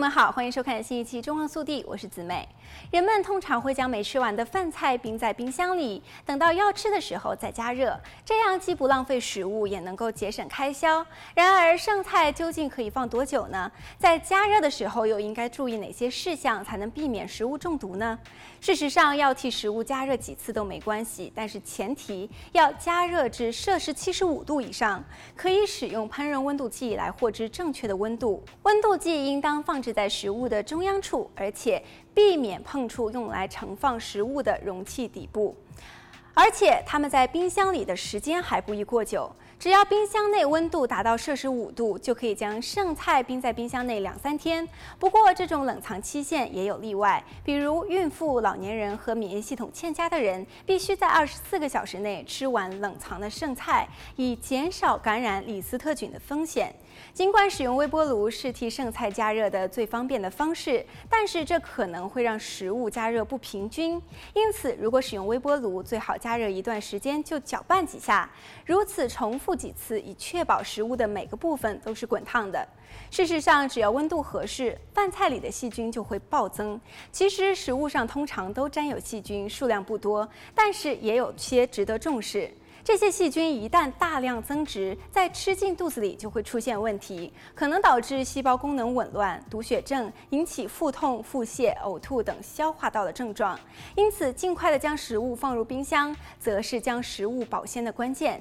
们好，欢迎收看新一期《中皇速递》，我是子美。人们通常会将没吃完的饭菜冰在冰箱里，等到要吃的时候再加热，这样既不浪费食物，也能够节省开销。然而，剩菜究竟可以放多久呢？在加热的时候又应该注意哪些事项，才能避免食物中毒呢？事实上，要替食物加热几次都没关系，但是前提要加热至摄氏七十五度以上。可以使用烹饪温度计来获知正确的温度，温度计应当放置在食物的中央处，而且避免碰触用来盛放食物的容器底部，而且它们在冰箱里的时间还不宜过久。只要冰箱内温度达到摄氏五度，就可以将剩菜冰在冰箱内两三天。不过，这种冷藏期限也有例外，比如孕妇、老年人和免疫系统欠佳的人，必须在二十四个小时内吃完冷藏的剩菜，以减少感染李斯特菌的风险。尽管使用微波炉是替剩菜加热的最方便的方式，但是这可能会让食物加热不平均。因此，如果使用微波炉，最好加热一段时间就搅拌几下，如此重复复几次，以确保食物的每个部分都是滚烫的。事实上，只要温度合适，饭菜里的细菌就会暴增。其实，食物上通常都沾有细菌，数量不多，但是也有些值得重视。这些细菌一旦大量增殖，在吃进肚子里就会出现问题，可能导致细胞功能紊乱、毒血症，引起腹痛、腹泻、呕吐等消化道的症状。因此，尽快的将食物放入冰箱，则是将食物保鲜的关键。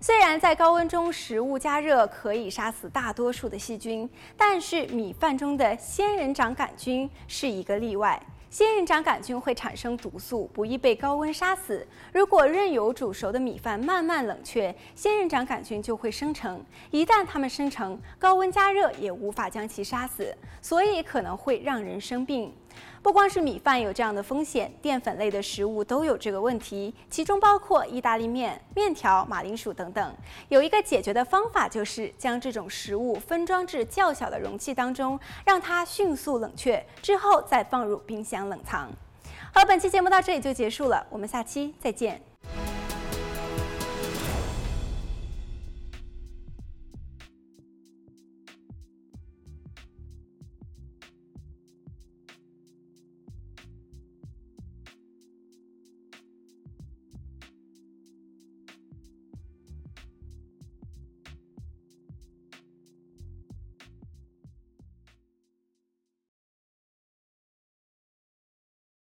虽然在高温中食物加热可以杀死大多数的细菌，但是米饭中的仙人掌杆菌是一个例外。仙人掌杆菌会产生毒素，不易被高温杀死。如果任由煮熟的米饭慢慢冷却，仙人掌杆菌就会生成。一旦它们生成，高温加热也无法将其杀死，所以可能会让人生病。不光是米饭有这样的风险，淀粉类的食物都有这个问题，其中包括意大利面、面条、马铃薯等等。有一个解决的方法，就是将这种食物分装至较小的容器当中，让它迅速冷却，之后再放入冰箱冷藏。好，本期节目到这里就结束了，我们下期再见。